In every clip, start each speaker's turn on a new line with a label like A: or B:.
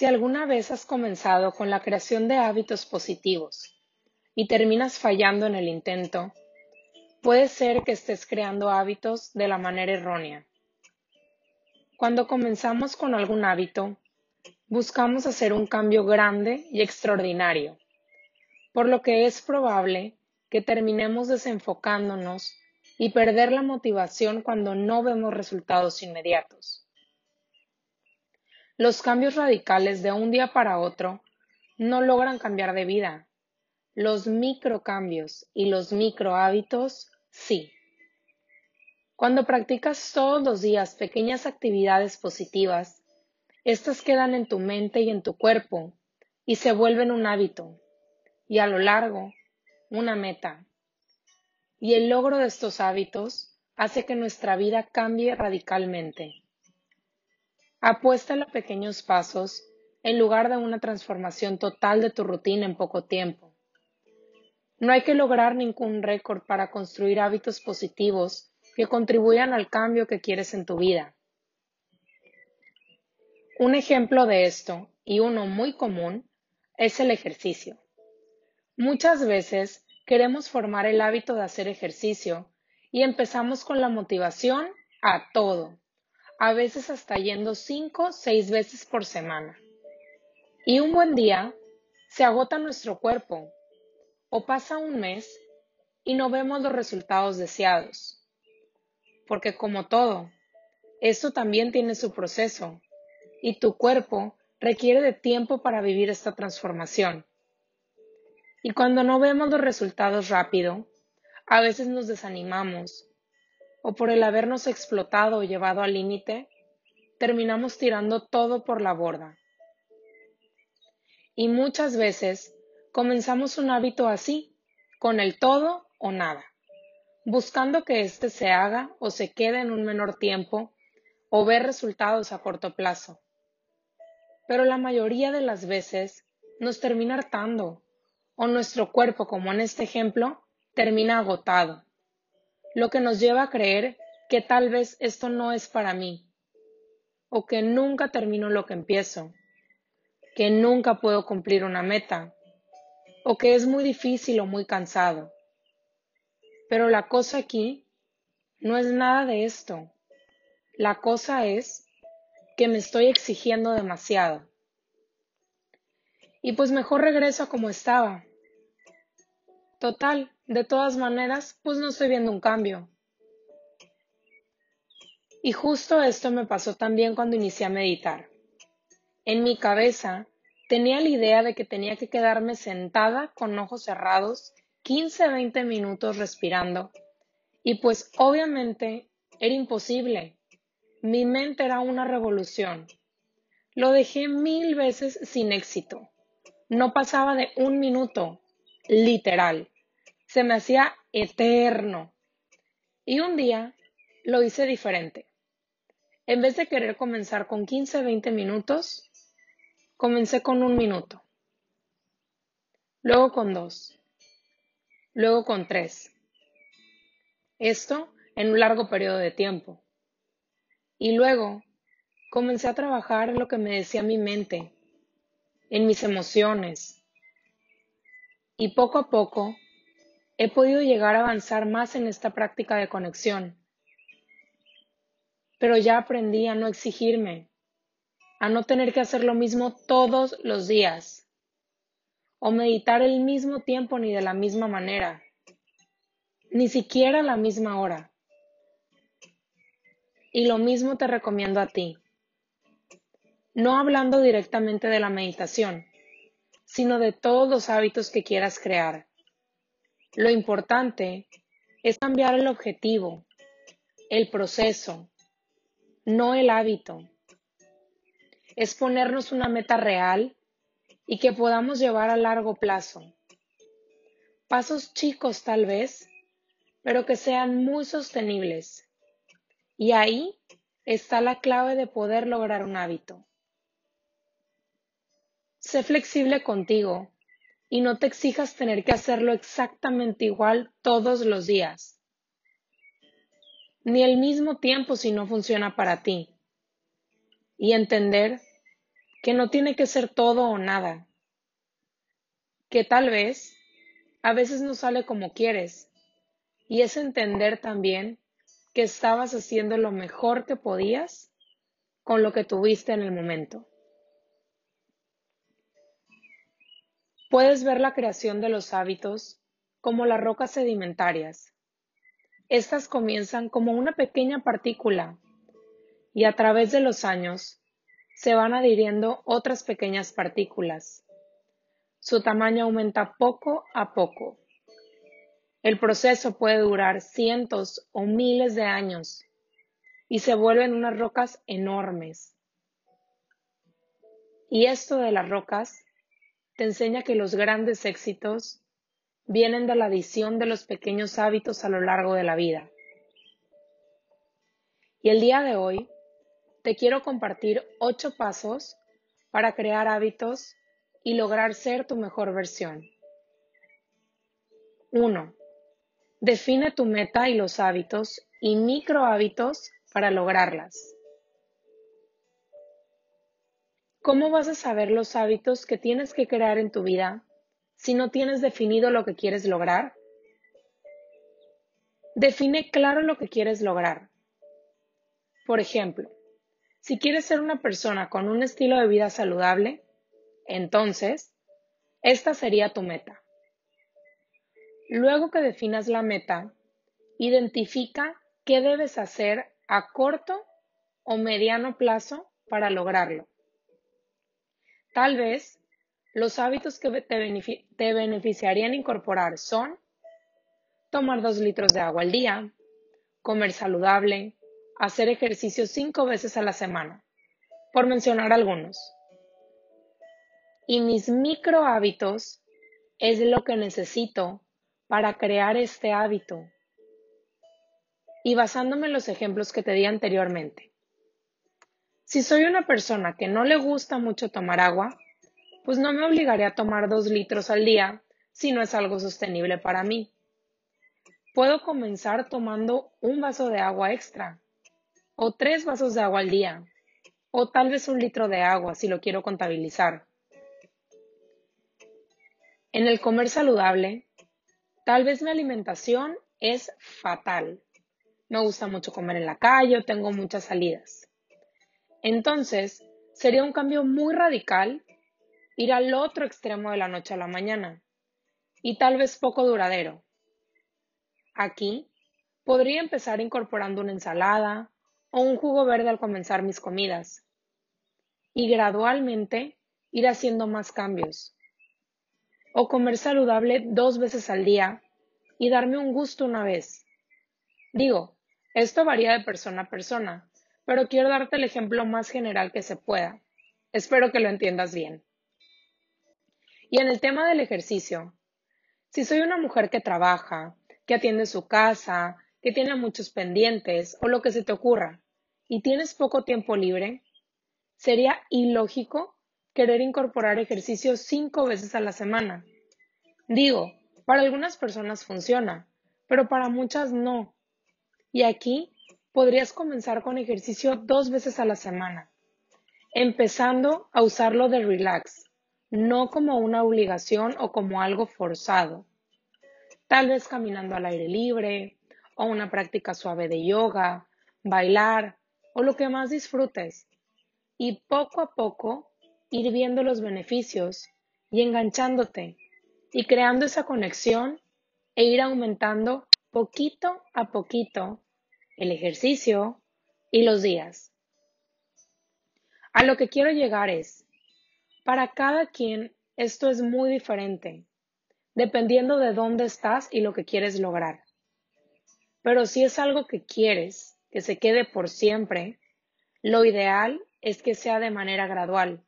A: Si alguna vez has comenzado con la creación de hábitos positivos y terminas fallando en el intento, puede ser que estés creando hábitos de la manera errónea. Cuando comenzamos con algún hábito, buscamos hacer un cambio grande y extraordinario, por lo que es probable que terminemos desenfocándonos y perder la motivación cuando no vemos resultados inmediatos. Los cambios radicales de un día para otro no logran cambiar de vida. Los microcambios y los micro hábitos sí. Cuando practicas todos los días pequeñas actividades positivas, estas quedan en tu mente y en tu cuerpo y se vuelven un hábito y a lo largo una meta. Y el logro de estos hábitos hace que nuestra vida cambie radicalmente. Apuesta a pequeños pasos en lugar de una transformación total de tu rutina en poco tiempo. No hay que lograr ningún récord para construir hábitos positivos que contribuyan al cambio que quieres en tu vida. Un ejemplo de esto, y uno muy común, es el ejercicio. Muchas veces queremos formar el hábito de hacer ejercicio y empezamos con la motivación a todo a veces hasta yendo cinco seis veces por semana. Y un buen día se agota nuestro cuerpo o pasa un mes y no vemos los resultados deseados. Porque como todo, esto también tiene su proceso y tu cuerpo requiere de tiempo para vivir esta transformación. Y cuando no vemos los resultados rápido, a veces nos desanimamos o por el habernos explotado o llevado al límite, terminamos tirando todo por la borda. Y muchas veces comenzamos un hábito así, con el todo o nada, buscando que éste se haga o se quede en un menor tiempo o ver resultados a corto plazo. Pero la mayoría de las veces nos termina hartando o nuestro cuerpo, como en este ejemplo, termina agotado lo que nos lleva a creer que tal vez esto no es para mí, o que nunca termino lo que empiezo, que nunca puedo cumplir una meta, o que es muy difícil o muy cansado. Pero la cosa aquí no es nada de esto. La cosa es que me estoy exigiendo demasiado. Y pues mejor regreso a como estaba. Total, de todas maneras, pues no estoy viendo un cambio. Y justo esto me pasó también cuando inicié a meditar. En mi cabeza tenía la idea de que tenía que quedarme sentada con ojos cerrados 15-20 minutos respirando. Y pues obviamente era imposible. Mi mente era una revolución. Lo dejé mil veces sin éxito. No pasaba de un minuto, literal se me hacía eterno. Y un día lo hice diferente. En vez de querer comenzar con 15, 20 minutos, comencé con un minuto. Luego con dos. Luego con tres. Esto en un largo periodo de tiempo. Y luego comencé a trabajar lo que me decía mi mente, en mis emociones. Y poco a poco he podido llegar a avanzar más en esta práctica de conexión. Pero ya aprendí a no exigirme, a no tener que hacer lo mismo todos los días, o meditar el mismo tiempo ni de la misma manera, ni siquiera a la misma hora. Y lo mismo te recomiendo a ti. No hablando directamente de la meditación, sino de todos los hábitos que quieras crear lo importante es cambiar el objetivo, el proceso, no el hábito. Es ponernos una meta real y que podamos llevar a largo plazo. Pasos chicos tal vez, pero que sean muy sostenibles. Y ahí está la clave de poder lograr un hábito. Sé flexible contigo y no te exijas tener que hacerlo exactamente igual todos los días, ni el mismo tiempo si no funciona para ti. Y entender que no tiene que ser todo o nada, que tal vez a veces no sale como quieres, y es entender también que estabas haciendo lo mejor que podías con lo que tuviste en el momento. Puedes ver la creación de los hábitos como las rocas sedimentarias. Estas comienzan como una pequeña partícula y a través de los años se van adhiriendo otras pequeñas partículas. Su tamaño aumenta poco a poco. El proceso puede durar cientos o miles de años y se vuelven unas rocas enormes. Y esto de las rocas te enseña que los grandes éxitos vienen de la adición de los pequeños hábitos a lo largo de la vida. Y el día de hoy te quiero compartir ocho pasos para crear hábitos y lograr ser tu mejor versión. 1. Define tu meta y los hábitos y micro hábitos para lograrlas. ¿Cómo vas a saber los hábitos que tienes que crear en tu vida si no tienes definido lo que quieres lograr? Define claro lo que quieres lograr. Por ejemplo, si quieres ser una persona con un estilo de vida saludable, entonces, esta sería tu meta. Luego que definas la meta, identifica qué debes hacer a corto o mediano plazo para lograrlo. Tal vez los hábitos que te, beneficiarían incorporar son tomar dos litros de agua al día, comer saludable, hacer ejercicio cinco veces a la semana, por mencionar algunos. Y mis micro hábitos es lo que necesito para crear este hábito. Y basándome en los ejemplos que te di anteriormente. Si soy una persona que no le gusta mucho tomar agua, pues no me obligaré a tomar dos litros al día si no es algo sostenible para mí. Puedo comenzar tomando un vaso de agua extra, o tres vasos de agua al día, o tal vez un litro de agua si lo quiero contabilizar. En el comer saludable, tal vez mi alimentación es fatal. Me gusta mucho comer en la calle o tengo muchas salidas. Entonces, sería un cambio muy radical ir al otro extremo de la noche a la mañana y tal vez poco duradero. Aquí podría empezar incorporando una ensalada o un jugo verde al comenzar mis comidas y gradualmente ir haciendo más cambios. O comer saludable dos veces al día y darme un gusto una vez. Digo, esto varía de persona a persona, pero quiero darte el ejemplo más general que se pueda. Espero que lo entiendas bien. Y en el tema del ejercicio, si soy una mujer que trabaja, que atiende su casa, que tiene muchos pendientes o lo que se te ocurra, y tienes poco tiempo libre, sería ilógico querer incorporar ejercicio cinco veces a la semana. Digo, para algunas personas funciona, pero para muchas no. Y aquí podrías comenzar con ejercicio dos veces a la semana, empezando a usarlo de relax, no como una obligación o como algo forzado. Tal vez caminando al aire libre o una práctica suave de yoga, bailar o lo que más disfrutes. Y poco a poco ir viendo los beneficios y enganchándote y creando esa conexión e ir aumentando poquito a poquito el ejercicio y los días. A lo que quiero llegar es, para cada quien esto es muy diferente, dependiendo de dónde estás y lo que quieres lograr. Pero si es algo que quieres que se quede por siempre, lo ideal es que sea de manera gradual,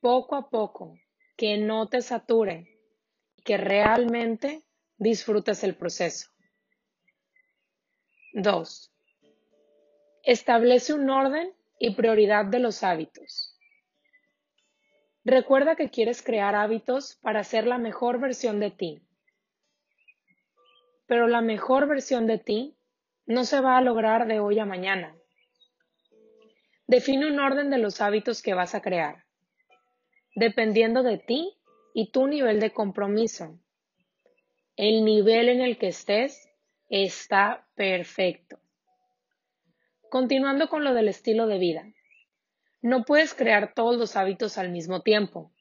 A: poco a poco, que no te sature que realmente disfrutes el proceso. 2. Establece un orden y prioridad de los hábitos. Recuerda que quieres crear hábitos para ser la mejor versión de ti. Pero la mejor versión de ti no se va a lograr de hoy a mañana. Define un orden de los hábitos que vas a crear, dependiendo de ti y tu nivel de compromiso. El nivel en el que estés está perfecto. Continuando con lo del estilo de vida. No puedes crear todos los hábitos al mismo tiempo.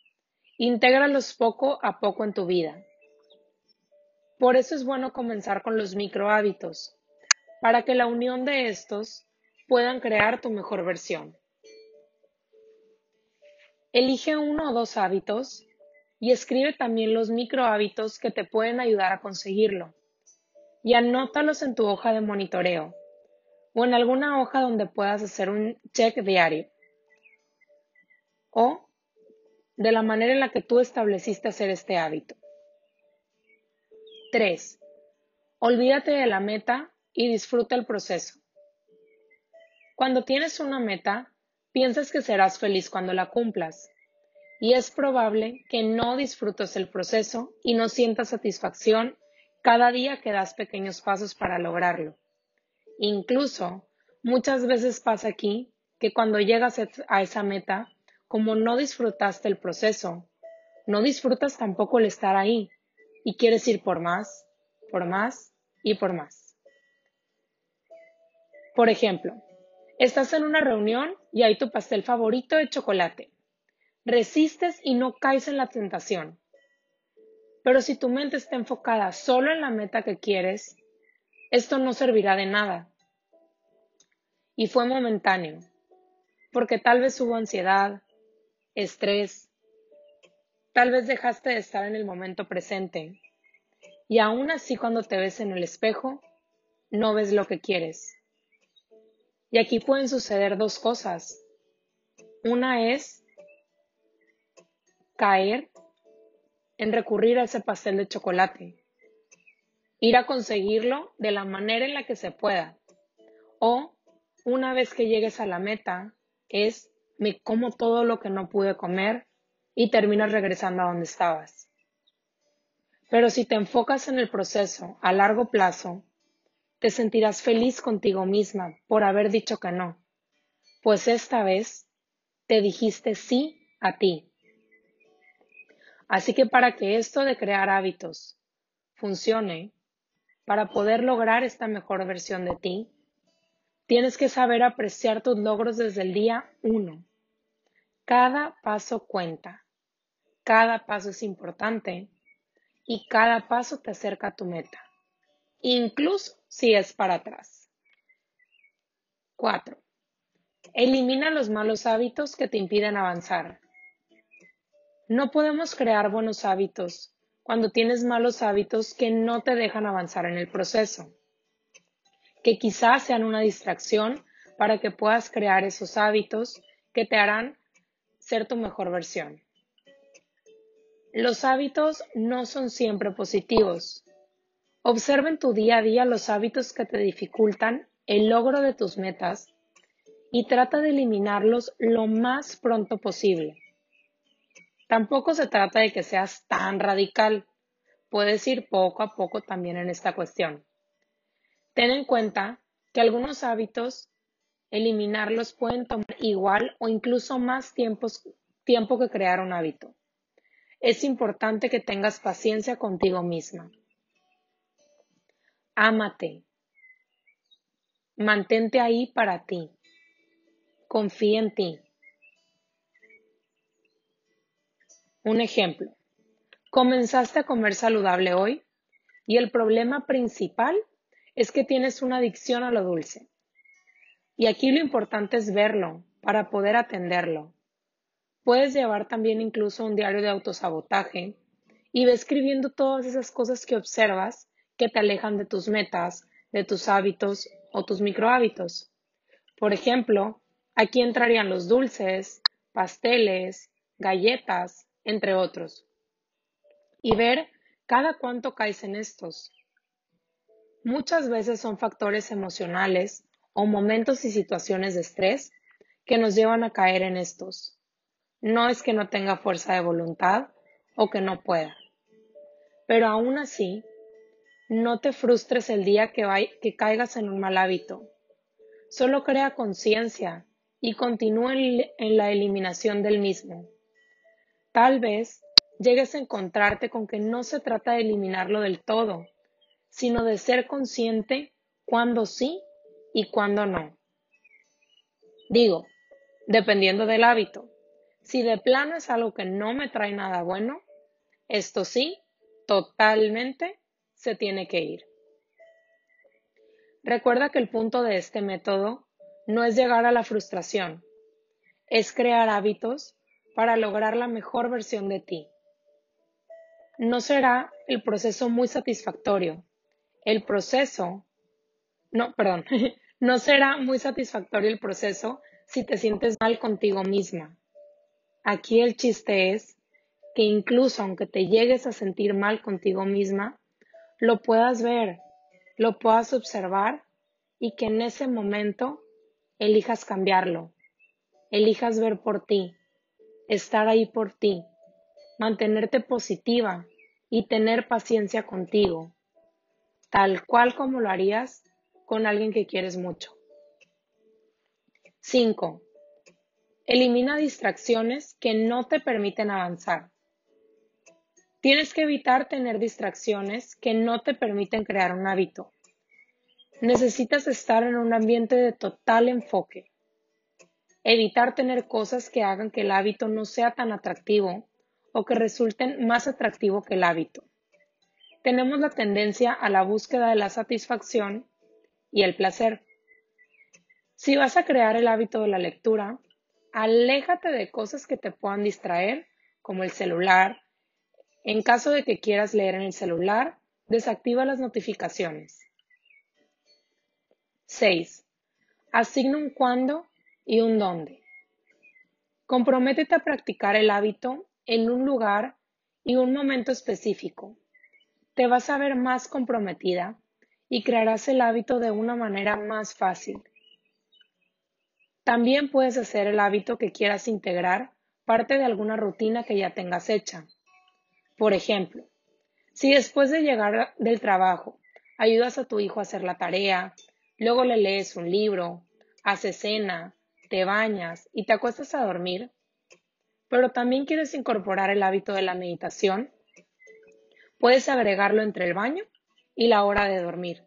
A: Intégralos poco a poco en tu vida. Por eso es bueno comenzar con los micro hábitos, para que la unión de estos puedan crear tu mejor versión. Elige uno o dos hábitos y escribe también los micro hábitos que te pueden ayudar a conseguirlo. Y anótalos en tu hoja de monitoreo o en alguna hoja donde puedas hacer un check diario. O de la manera en la que tú estableciste hacer este hábito. 3. Olvídate de la meta y disfruta el proceso. Cuando tienes una meta, piensas que serás feliz cuando la cumplas y es probable que no disfrutes el proceso y no sientas satisfacción cada día que das pequeños pasos para lograrlo. Incluso, muchas veces pasa aquí que cuando llegas a esa meta, como no disfrutaste el proceso, no disfrutas tampoco el estar ahí y quieres ir por más, por más y por más. Por ejemplo, estás en una reunión y hay tu pastel favorito de chocolate resistes y no caes en la tentación. Pero si tu mente está enfocada solo en la meta que quieres, esto no servirá de nada. Y fue momentáneo, porque tal vez hubo ansiedad, estrés, tal vez dejaste de estar en el momento presente. Y aún así cuando te ves en el espejo, no ves lo que quieres. Y aquí pueden suceder dos cosas. Una es caer en recurrir a ese pastel de chocolate, ir a conseguirlo de la manera en la que se pueda. O una vez que llegues a la meta, es me como todo lo que no pude comer y terminas regresando a donde estabas. Pero si te enfocas en el proceso a largo plazo, te sentirás feliz contigo misma por haber dicho que no, pues esta vez te dijiste sí a ti. Así que para que esto de crear hábitos funcione, para poder lograr esta mejor versión de ti, tienes que saber apreciar tus logros desde el día uno. Cada paso cuenta, cada paso es importante y cada paso te acerca a tu meta, incluso si es para atrás. 4. Elimina los malos hábitos que te impiden avanzar. No podemos crear buenos hábitos cuando tienes malos hábitos que no te dejan avanzar en el proceso, que quizás sean una distracción para que puedas crear esos hábitos que te harán ser tu mejor versión. Los hábitos no son siempre positivos. Observa en tu día a día los hábitos que te dificultan el logro de tus metas y trata de eliminarlos lo más pronto posible. Tampoco se trata de que seas tan radical. Puedes ir poco a poco también en esta cuestión. Ten en cuenta que algunos hábitos, eliminarlos pueden tomar igual o incluso más tiempo, tiempo que crear un hábito. Es importante que tengas paciencia contigo misma. Ámate. Mantente ahí para ti. Confía en ti. Un ejemplo, comenzaste a comer saludable hoy y el problema principal es que tienes una adicción a lo dulce. Y aquí lo importante es verlo para poder atenderlo. Puedes llevar también incluso un diario de autosabotaje y ve escribiendo todas esas cosas que observas que te alejan de tus metas, de tus hábitos o tus microhábitos. Por ejemplo, aquí entrarían los dulces, pasteles, galletas, entre otros. Y ver cada cuánto caes en estos. Muchas veces son factores emocionales o momentos y situaciones de estrés que nos llevan a caer en estos. No es que no tenga fuerza de voluntad o que no pueda. Pero aún así, no te frustres el día que, que caigas en un mal hábito. Solo crea conciencia y continúa en la eliminación del mismo. Tal vez llegues a encontrarte con que no se trata de eliminarlo del todo, sino de ser consciente cuándo sí y cuándo no. Digo, dependiendo del hábito. Si de plano es algo que no me trae nada bueno, esto sí, totalmente se tiene que ir. Recuerda que el punto de este método no es llegar a la frustración, es crear hábitos para lograr la mejor versión de ti. No será el proceso muy satisfactorio. El proceso, no, perdón, no será muy satisfactorio el proceso si te sientes mal contigo misma. Aquí el chiste es que incluso aunque te llegues a sentir mal contigo misma, lo puedas ver, lo puedas observar y que en ese momento elijas cambiarlo, elijas ver por ti, estar ahí por ti, mantenerte positiva y tener paciencia contigo, tal cual como lo harías con alguien que quieres mucho. 5. Elimina distracciones que no te permiten avanzar. Tienes que evitar tener distracciones que no te permiten crear un hábito. Necesitas estar en un ambiente de total enfoque. Evitar tener cosas que hagan que el hábito no sea tan atractivo o que resulten más atractivo que el hábito. Tenemos la tendencia a la búsqueda de la satisfacción y el placer. Si vas a crear el hábito de la lectura, aléjate de cosas que te puedan distraer, como el celular, en caso de que quieras leer en el celular, desactiva las notificaciones. 6. Asigna un cuándo y un dónde. Comprométete a practicar el hábito en un lugar y un momento específico. Te vas a ver más comprometida y crearás el hábito de una manera más fácil. También puedes hacer el hábito que quieras integrar parte de alguna rutina que ya tengas hecha. Por ejemplo, si después de llegar del trabajo ayudas a tu hijo a hacer la tarea, luego le lees un libro, haces cena, te bañas y te acuestas a dormir, pero también quieres incorporar el hábito de la meditación, puedes agregarlo entre el baño y la hora de dormir.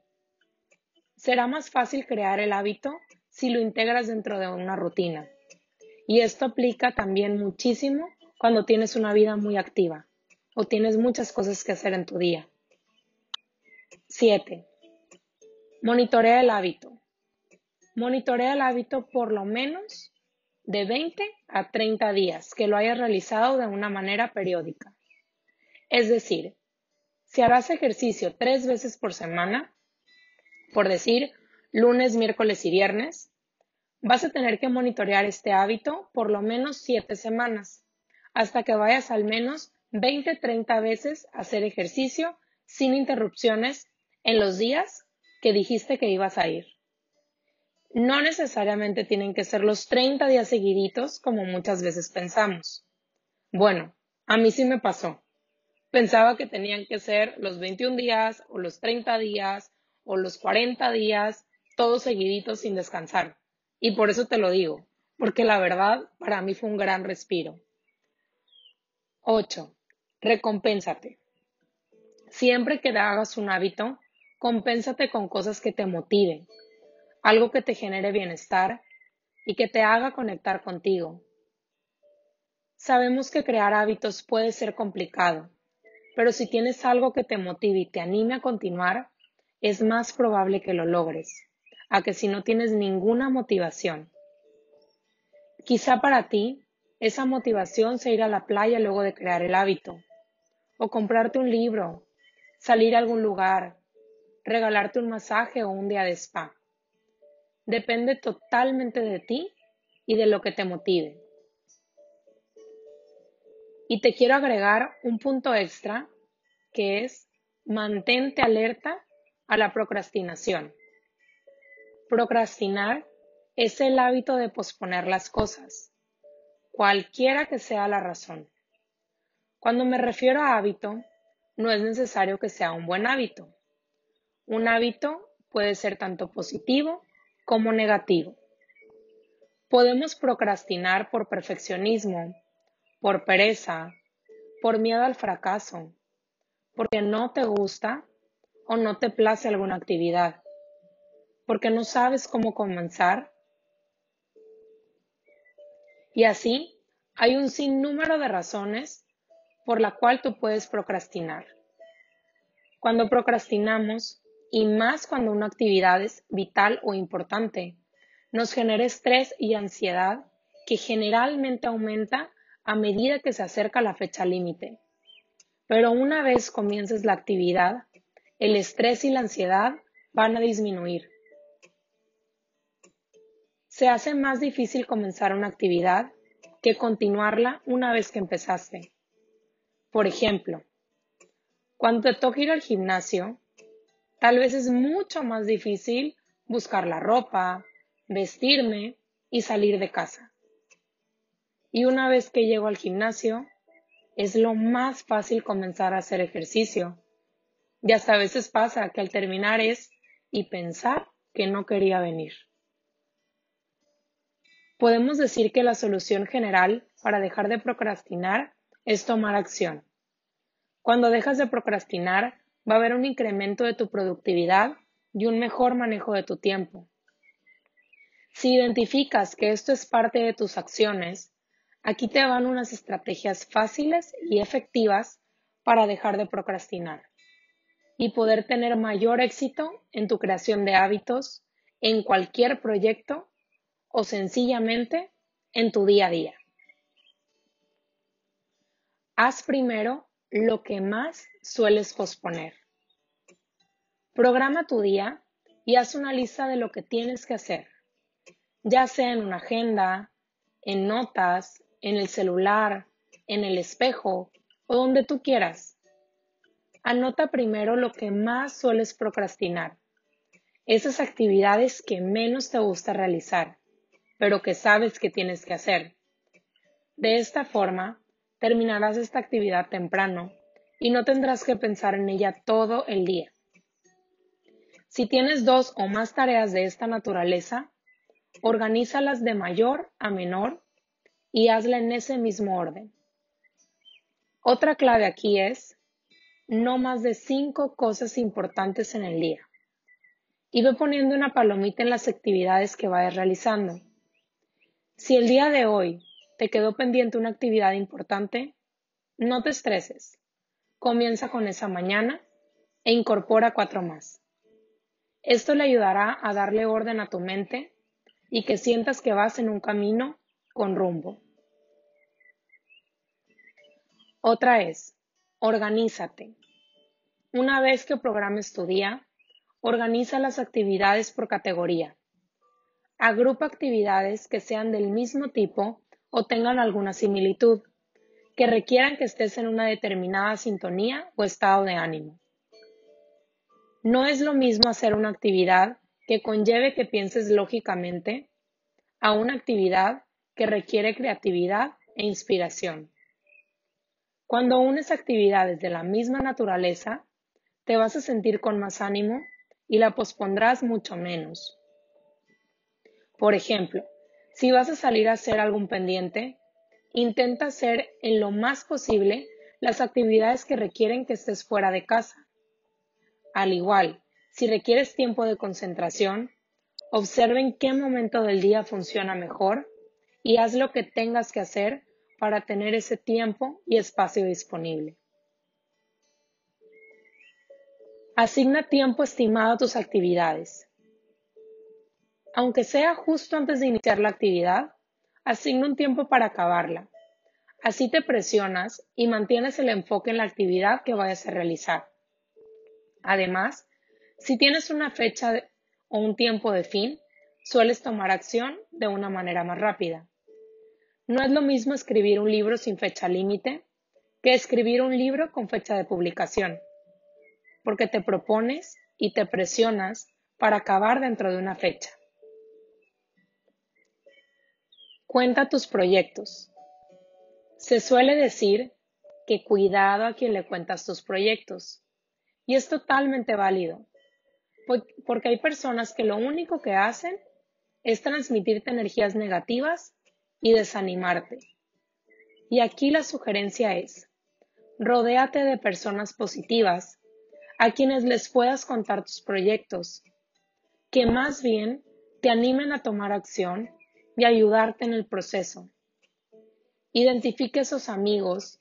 A: Será más fácil crear el hábito si lo integras dentro de una rutina. Y esto aplica también muchísimo cuando tienes una vida muy activa o tienes muchas cosas que hacer en tu día. 7. Monitorea el hábito. Monitorea el hábito por lo menos de 20 a 30 días que lo hayas realizado de una manera periódica. Es decir, si harás ejercicio tres veces por semana, por decir lunes, miércoles y viernes, vas a tener que monitorear este hábito por lo menos 7 semanas, hasta que vayas al menos 20, 30 veces hacer ejercicio sin interrupciones en los días que dijiste que ibas a ir. No necesariamente tienen que ser los 30 días seguiditos como muchas veces pensamos. Bueno, a mí sí me pasó. Pensaba que tenían que ser los 21 días o los 30 días o los 40 días, todos seguiditos sin descansar. Y por eso te lo digo, porque la verdad para mí fue un gran respiro. 8. Recompénsate. Siempre que hagas un hábito, compénsate con cosas que te motiven, algo que te genere bienestar y que te haga conectar contigo. Sabemos que crear hábitos puede ser complicado, pero si tienes algo que te motive y te anime a continuar, es más probable que lo logres, a que si no tienes ninguna motivación. Quizá para ti esa motivación sea ir a la playa luego de crear el hábito, o comprarte un libro, salir a algún lugar, regalarte un masaje o un día de spa. Depende totalmente de ti y de lo que te motive. Y te quiero agregar un punto extra que es mantente alerta a la procrastinación. Procrastinar es el hábito de posponer las cosas, cualquiera que sea la razón. Cuando me refiero a hábito, no es necesario que sea un buen hábito. Un hábito puede ser tanto positivo como negativo. Podemos procrastinar por perfeccionismo, por pereza, por miedo al fracaso, porque no te gusta o no te place alguna actividad, porque no sabes cómo comenzar. Y así hay un sinnúmero de razones por la cual tú puedes procrastinar. Cuando procrastinamos, y más cuando una actividad es vital o importante, nos genera estrés y ansiedad que generalmente aumenta a medida que se acerca la fecha límite. Pero una vez comiences la actividad, el estrés y la ansiedad van a disminuir. Se hace más difícil comenzar una actividad que continuarla una vez que empezaste. Por ejemplo, cuando te toca ir al gimnasio, tal vez es mucho más difícil buscar la ropa, vestirme y salir de casa. Y una vez que llego al gimnasio, es lo más fácil comenzar a hacer ejercicio. Y hasta a veces pasa que al terminar es y pensar que no quería venir. Podemos decir que la solución general para dejar de procrastinar es tomar acción. Cuando dejas de procrastinar, va a haber un incremento de tu productividad y un mejor manejo de tu tiempo. Si identificas que esto es parte de tus acciones, aquí te van unas estrategias fáciles y efectivas para dejar de procrastinar y poder tener mayor éxito en tu creación de hábitos, en cualquier proyecto o sencillamente en tu día a día. Haz primero lo que más sueles posponer. Programa tu día y haz una lista de lo que tienes que hacer, ya sea en una agenda, en notas, en el celular, en el espejo o donde tú quieras. Anota primero lo que más sueles procrastinar, esas actividades que menos te gusta realizar, pero que sabes que tienes que hacer. De esta forma, terminarás esta actividad temprano y no tendrás que pensar en ella todo el día. Si tienes dos o más tareas de esta naturaleza, organízalas de mayor a menor y hazla en ese mismo orden. Otra clave aquí es no más de cinco cosas importantes en el día. Y ve poniendo una palomita en las actividades que vayas realizando. Si el día de hoy te quedó pendiente una actividad importante, no te estreses. Comienza con esa mañana e incorpora cuatro más. Esto le ayudará a darle orden a tu mente y que sientas que vas en un camino con rumbo. Otra es, organízate. Una vez que programes tu día, organiza las actividades por categoría. Agrupa actividades que sean del mismo tipo o tengan alguna similitud, que requieran que estés en una determinada sintonía o estado de ánimo. No es lo mismo hacer una actividad que conlleve que pienses lógicamente a una actividad que requiere creatividad e inspiración. Cuando unes actividades de la misma naturaleza, te vas a sentir con más ánimo y la pospondrás mucho menos. Por ejemplo, si vas a salir a hacer algún pendiente, intenta hacer en lo más posible las actividades que requieren que estés fuera de casa. Al igual, si requieres tiempo de concentración, observa en qué momento del día funciona mejor y haz lo que tengas que hacer para tener ese tiempo y espacio disponible. Asigna tiempo estimado a tus actividades. Aunque sea justo antes de iniciar la actividad, asigna un tiempo para acabarla. Así te presionas y mantienes el enfoque en la actividad que vayas a realizar. Además, si tienes una fecha o un tiempo de fin, sueles tomar acción de una manera más rápida. No es lo mismo escribir un libro sin fecha límite que escribir un libro con fecha de publicación, porque te propones y te presionas para acabar dentro de una fecha. Cuenta tus proyectos. Se suele decir que cuidado a quien le cuentas tus proyectos. Y es totalmente válido, porque hay personas que lo único que hacen es transmitirte energías negativas y desanimarte. Y aquí la sugerencia es, rodéate de personas positivas a quienes les puedas contar tus proyectos, que más bien te animen a tomar acción y ayudarte en el proceso. Identifique esos amigos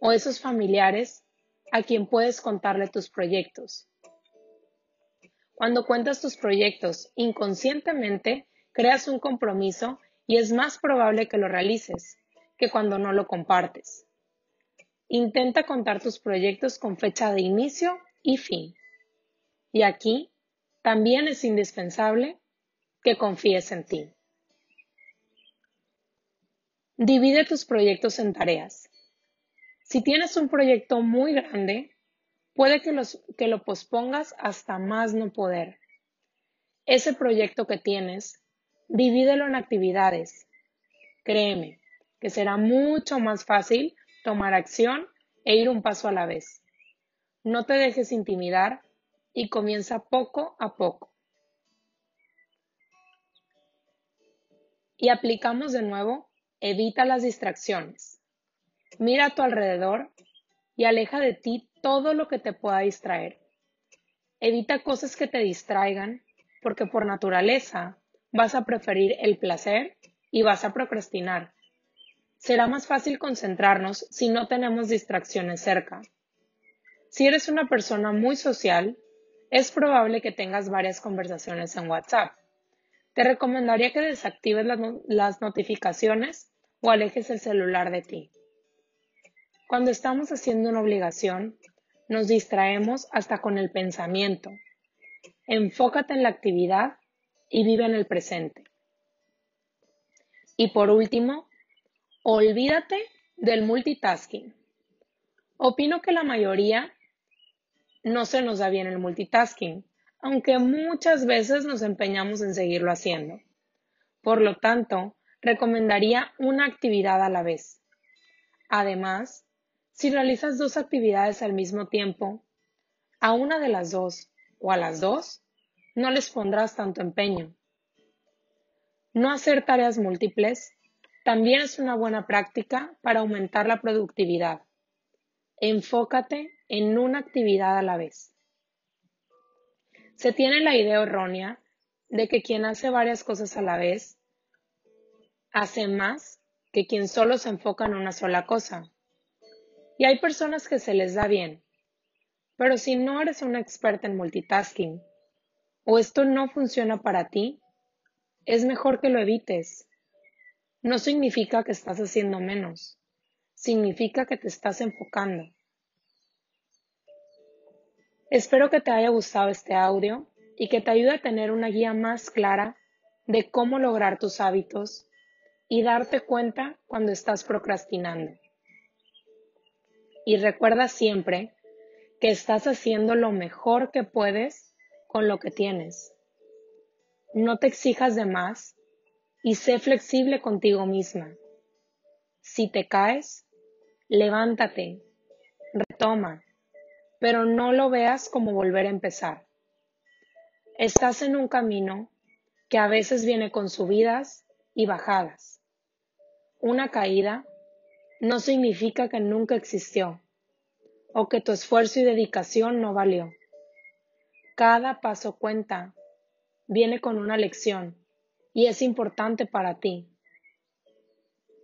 A: o esos familiares a quien puedes contarle tus proyectos. Cuando cuentas tus proyectos inconscientemente, creas un compromiso y es más probable que lo realices que cuando no lo compartes. Intenta contar tus proyectos con fecha de inicio y fin. Y aquí también es indispensable que confíes en ti. Divide tus proyectos en tareas. Si tienes un proyecto muy grande, puede que, que, lo pospongas hasta más no poder. Ese proyecto que tienes, divídelo en actividades. Créeme que será mucho más fácil tomar acción e ir un paso a la vez. No te dejes intimidar y comienza poco a poco. Y aplicamos de nuevo Evita las distracciones. Mira a tu alrededor y aleja de ti todo lo que te pueda distraer. Evita cosas que te distraigan porque por naturaleza vas a preferir el placer y vas a procrastinar. Será más fácil concentrarnos si no tenemos distracciones cerca. Si eres una persona muy social, es probable que tengas varias conversaciones en WhatsApp. Te recomendaría que desactives las, notificaciones o alejes el celular de ti. Cuando estamos haciendo una obligación, nos distraemos hasta con el pensamiento. Enfócate en la actividad y vive en el presente. Y por último, olvídate del multitasking. Opino que la mayoría no se nos da bien el multitasking, aunque muchas veces nos empeñamos en seguirlo haciendo. Por lo tanto, recomendaría una actividad a la vez. Además, si realizas dos actividades al mismo tiempo, a una de las dos o a las dos, no les pondrás tanto empeño. No hacer tareas múltiples también es una buena práctica para aumentar la productividad. Enfócate en una actividad a la vez. Se tiene la idea errónea de que quien hace varias cosas a la vez hace más que quien solo se enfoca en una sola cosa. Y hay personas que se les da bien. Pero si no eres una experta en multitasking o esto no funciona para ti, es mejor que lo evites. No significa que estás haciendo menos, significa que te estás enfocando. Espero que te haya gustado este audio y que te ayude a tener una guía más clara de cómo lograr tus hábitos y darte cuenta cuando estás procrastinando. Y recuerda siempre que estás haciendo lo mejor que puedes con lo que tienes. No te exijas de más y sé flexible contigo misma. Si te caes, levántate, retoma, pero no lo veas como volver a empezar. Estás en un camino que a veces viene con subidas y bajadas. Una caída no significa que nunca existió o que tu esfuerzo y dedicación no valió. Cada paso cuenta, viene con una lección y es importante para ti.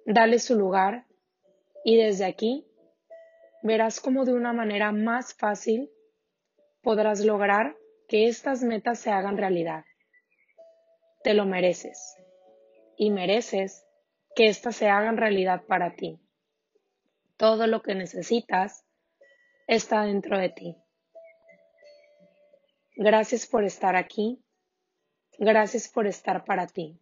A: Dale su lugar y desde aquí verás cómo de una manera más fácil podrás lograr que estas metas se hagan realidad. Te lo mereces y mereces que éstas se hagan realidad para ti. Todo lo que necesitas está dentro de ti. Gracias por estar aquí. Gracias por estar para ti.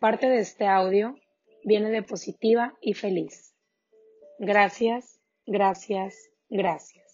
A: Parte de este audio viene de positiva y feliz. Gracias, gracias, gracias.